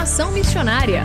Formação Missionária.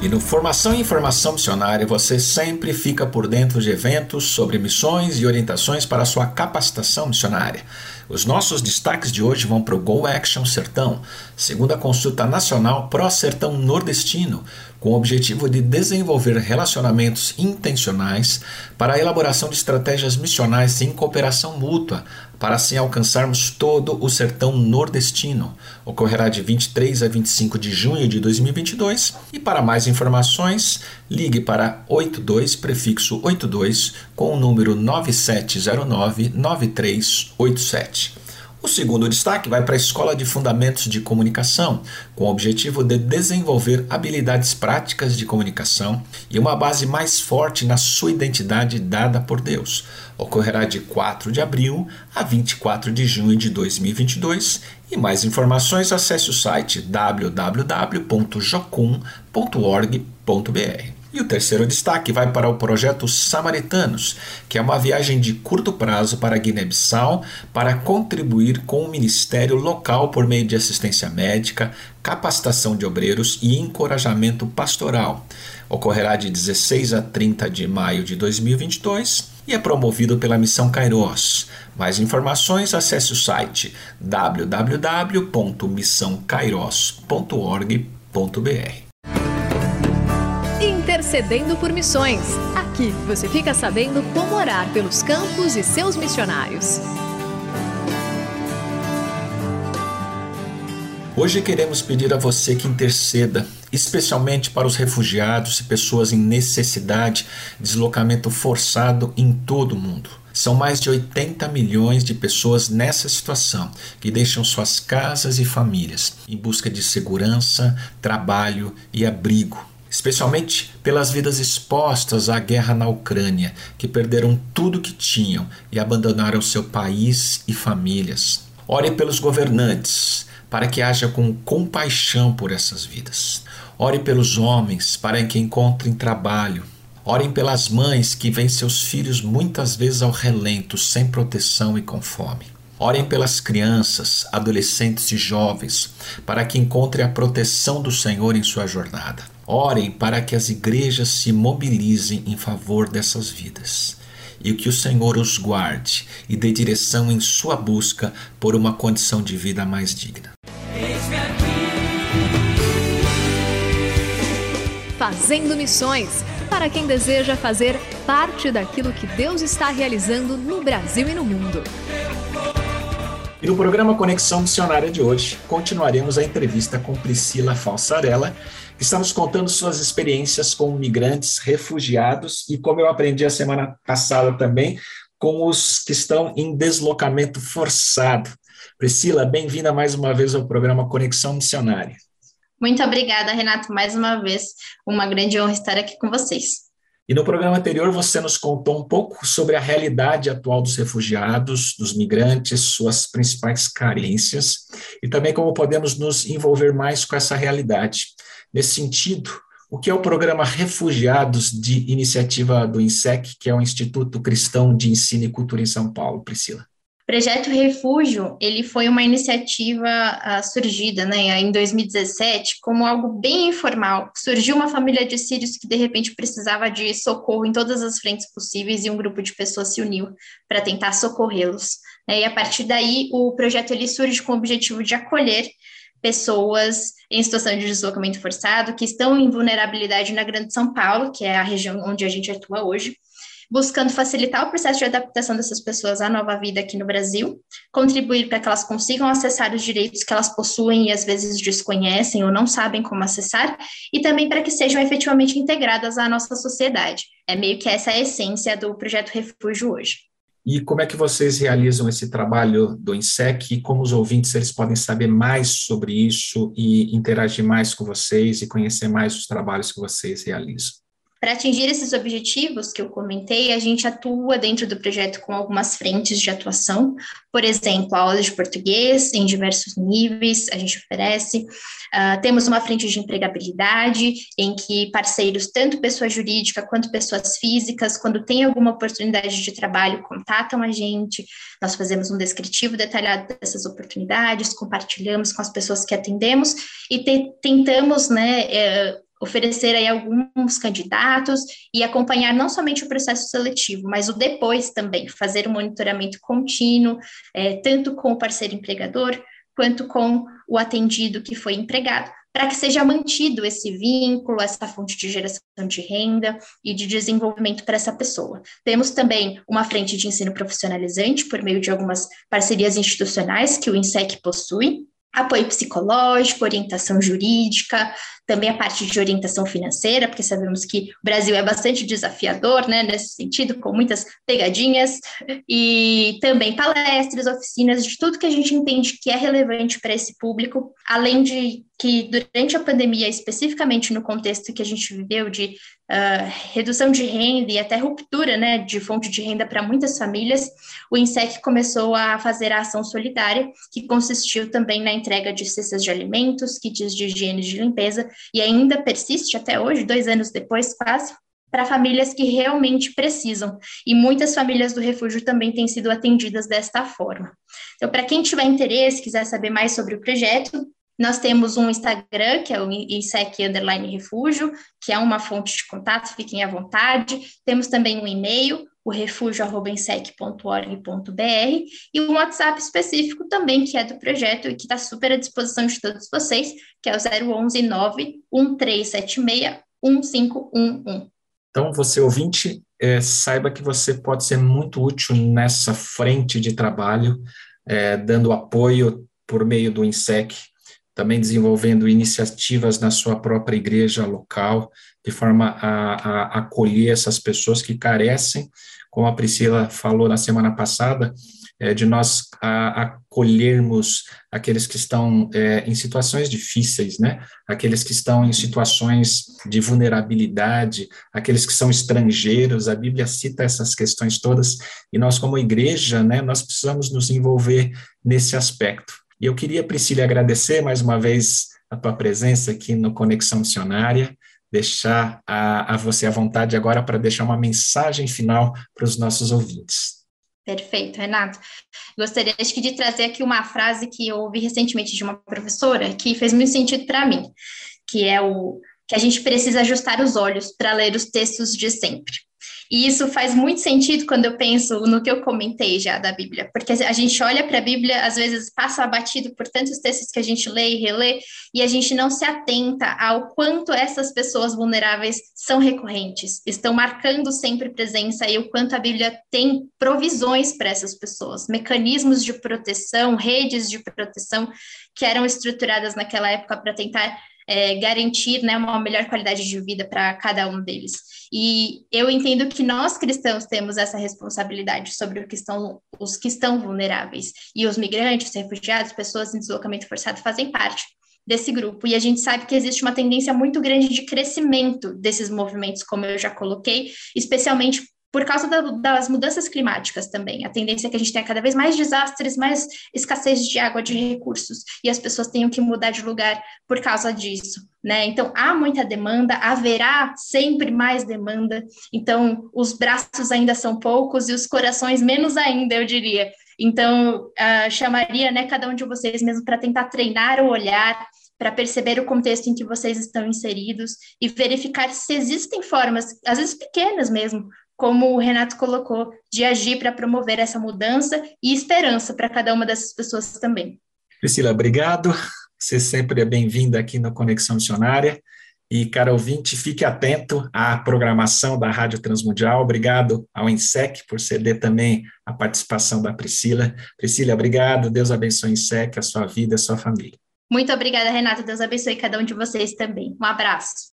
E no Formação e Informação Missionária você sempre fica por dentro de eventos sobre missões e orientações para a sua capacitação missionária. Os nossos destaques de hoje vão para o Go Action Sertão, segunda consulta nacional pró-sertão nordestino, com o objetivo de desenvolver relacionamentos intencionais para a elaboração de estratégias missionais em cooperação mútua, para assim alcançarmos todo o sertão nordestino. Ocorrerá de 23 a 25 de junho de 2022 e para mais informações, ligue para 82 prefixo 82 com o número 9709 9387. O segundo destaque vai para a Escola de Fundamentos de Comunicação, com o objetivo de desenvolver habilidades práticas de comunicação e uma base mais forte na sua identidade dada por Deus. Ocorrerá de 4 de abril a 24 de junho de 2022 e mais informações acesse o site www.jocum.org.br. E o terceiro destaque vai para o projeto Samaritanos, que é uma viagem de curto prazo para Guiné-Bissau para contribuir com o ministério local por meio de assistência médica, capacitação de obreiros e encorajamento pastoral. Ocorrerá de 16 a 30 de maio de 2022 e é promovido pela Missão Kairos. Mais informações, acesse o site www.missãokairos.org.br. Intercedendo por Missões. Aqui você fica sabendo como orar pelos campos e seus missionários. Hoje queremos pedir a você que interceda, especialmente para os refugiados e pessoas em necessidade, deslocamento forçado em todo o mundo. São mais de 80 milhões de pessoas nessa situação que deixam suas casas e famílias em busca de segurança, trabalho e abrigo especialmente pelas vidas expostas à guerra na Ucrânia, que perderam tudo que tinham e abandonaram seu país e famílias. Ore pelos governantes, para que haja com compaixão por essas vidas. Ore pelos homens, para que encontrem trabalho. Orem pelas mães que veem seus filhos muitas vezes ao relento, sem proteção e com fome. Orem pelas crianças, adolescentes e jovens, para que encontrem a proteção do Senhor em sua jornada. Orem para que as igrejas se mobilizem em favor dessas vidas e que o Senhor os guarde e dê direção em sua busca por uma condição de vida mais digna. Fazendo missões para quem deseja fazer parte daquilo que Deus está realizando no Brasil e no mundo. E no programa Conexão Missionária de hoje, continuaremos a entrevista com Priscila Falsarella, que está nos contando suas experiências com migrantes, refugiados e, como eu aprendi a semana passada também, com os que estão em deslocamento forçado. Priscila, bem-vinda mais uma vez ao programa Conexão Missionária. Muito obrigada, Renato, mais uma vez. Uma grande honra estar aqui com vocês. E no programa anterior você nos contou um pouco sobre a realidade atual dos refugiados, dos migrantes, suas principais carências e também como podemos nos envolver mais com essa realidade. Nesse sentido, o que é o programa Refugiados de iniciativa do INSEC, que é o Instituto Cristão de Ensino e Cultura em São Paulo, Priscila? O Projeto Refúgio, ele foi uma iniciativa uh, surgida né, em 2017 como algo bem informal. Surgiu uma família de sírios que, de repente, precisava de socorro em todas as frentes possíveis e um grupo de pessoas se uniu para tentar socorrê-los. Né, e, a partir daí, o projeto ele surge com o objetivo de acolher pessoas em situação de deslocamento forçado que estão em vulnerabilidade na Grande São Paulo, que é a região onde a gente atua hoje, buscando facilitar o processo de adaptação dessas pessoas à nova vida aqui no Brasil, contribuir para que elas consigam acessar os direitos que elas possuem e às vezes desconhecem ou não sabem como acessar, e também para que sejam efetivamente integradas à nossa sociedade. É meio que essa a essência do projeto Refúgio hoje. E como é que vocês realizam esse trabalho do INSEC e como os ouvintes eles podem saber mais sobre isso e interagir mais com vocês e conhecer mais os trabalhos que vocês realizam? Para atingir esses objetivos que eu comentei, a gente atua dentro do projeto com algumas frentes de atuação, por exemplo, aulas de português em diversos níveis, a gente oferece. Uh, temos uma frente de empregabilidade, em que parceiros, tanto pessoa jurídica quanto pessoas físicas, quando tem alguma oportunidade de trabalho, contatam a gente. Nós fazemos um descritivo detalhado dessas oportunidades, compartilhamos com as pessoas que atendemos e te, tentamos, né, eh, oferecer aí alguns candidatos e acompanhar não somente o processo seletivo, mas o depois também, fazer um monitoramento contínuo, é, tanto com o parceiro empregador, quanto com o atendido que foi empregado, para que seja mantido esse vínculo, essa fonte de geração de renda e de desenvolvimento para essa pessoa. Temos também uma frente de ensino profissionalizante por meio de algumas parcerias institucionais que o INSEC possui, apoio psicológico, orientação jurídica, também a parte de orientação financeira, porque sabemos que o Brasil é bastante desafiador, né, nesse sentido, com muitas pegadinhas, e também palestras, oficinas, de tudo que a gente entende que é relevante para esse público, além de que durante a pandemia, especificamente no contexto que a gente viveu de uh, redução de renda e até ruptura né, de fonte de renda para muitas famílias, o INSEC começou a fazer a ação solidária, que consistiu também na entrega de cestas de alimentos, kits de higiene de limpeza, e ainda persiste até hoje, dois anos depois quase, para famílias que realmente precisam. E muitas famílias do refúgio também têm sido atendidas desta forma. Então, para quem tiver interesse, quiser saber mais sobre o projeto, nós temos um Instagram, que é o INSEC Underline Refúgio, que é uma fonte de contato, fiquem à vontade. Temos também um e-mail, o refúgio.insec.org.br, e um WhatsApp específico também, que é do projeto e que está super à disposição de todos vocês, que é o 011 91376 1511. Então, você ouvinte, é, saiba que você pode ser muito útil nessa frente de trabalho, é, dando apoio por meio do INSEC, também desenvolvendo iniciativas na sua própria igreja local, de forma a, a acolher essas pessoas que carecem, como a Priscila falou na semana passada, é, de nós a, acolhermos aqueles que estão é, em situações difíceis, né? Aqueles que estão em situações de vulnerabilidade, aqueles que são estrangeiros. A Bíblia cita essas questões todas e nós, como igreja, né, nós precisamos nos envolver nesse aspecto. E eu queria, Priscila, agradecer mais uma vez a tua presença aqui no Conexão Missionária, deixar a, a você à vontade agora para deixar uma mensagem final para os nossos ouvintes. Perfeito, Renato. Gostaria acho que de trazer aqui uma frase que eu ouvi recentemente de uma professora que fez muito sentido para mim, que é o que a gente precisa ajustar os olhos para ler os textos de sempre. E isso faz muito sentido quando eu penso no que eu comentei já da Bíblia, porque a gente olha para a Bíblia, às vezes passa abatido por tantos textos que a gente lê e relê, e a gente não se atenta ao quanto essas pessoas vulneráveis são recorrentes, estão marcando sempre presença e o quanto a Bíblia tem provisões para essas pessoas, mecanismos de proteção, redes de proteção que eram estruturadas naquela época para tentar é, garantir né, uma melhor qualidade de vida para cada um deles. E eu entendo que nós cristãos temos essa responsabilidade sobre que estão, os que estão vulneráveis. E os migrantes, refugiados, pessoas em deslocamento forçado fazem parte desse grupo. E a gente sabe que existe uma tendência muito grande de crescimento desses movimentos, como eu já coloquei, especialmente por causa da, das mudanças climáticas também. A tendência é que a gente tenha cada vez mais desastres, mais escassez de água, de recursos, e as pessoas tenham que mudar de lugar por causa disso. Né? Então, há muita demanda, haverá sempre mais demanda, então, os braços ainda são poucos e os corações menos ainda, eu diria. Então, uh, chamaria né, cada um de vocês mesmo para tentar treinar o olhar, para perceber o contexto em que vocês estão inseridos e verificar se existem formas, às vezes pequenas mesmo, como o Renato colocou, de agir para promover essa mudança e esperança para cada uma dessas pessoas também. Priscila, obrigado. Você sempre é bem-vinda aqui no Conexão Missionária. E, cara ouvinte, fique atento à programação da Rádio Transmundial. Obrigado ao INSEC por ceder também a participação da Priscila. Priscila, obrigado. Deus abençoe o INSEC, a sua vida, a sua família. Muito obrigada, Renata. Deus abençoe cada um de vocês também. Um abraço.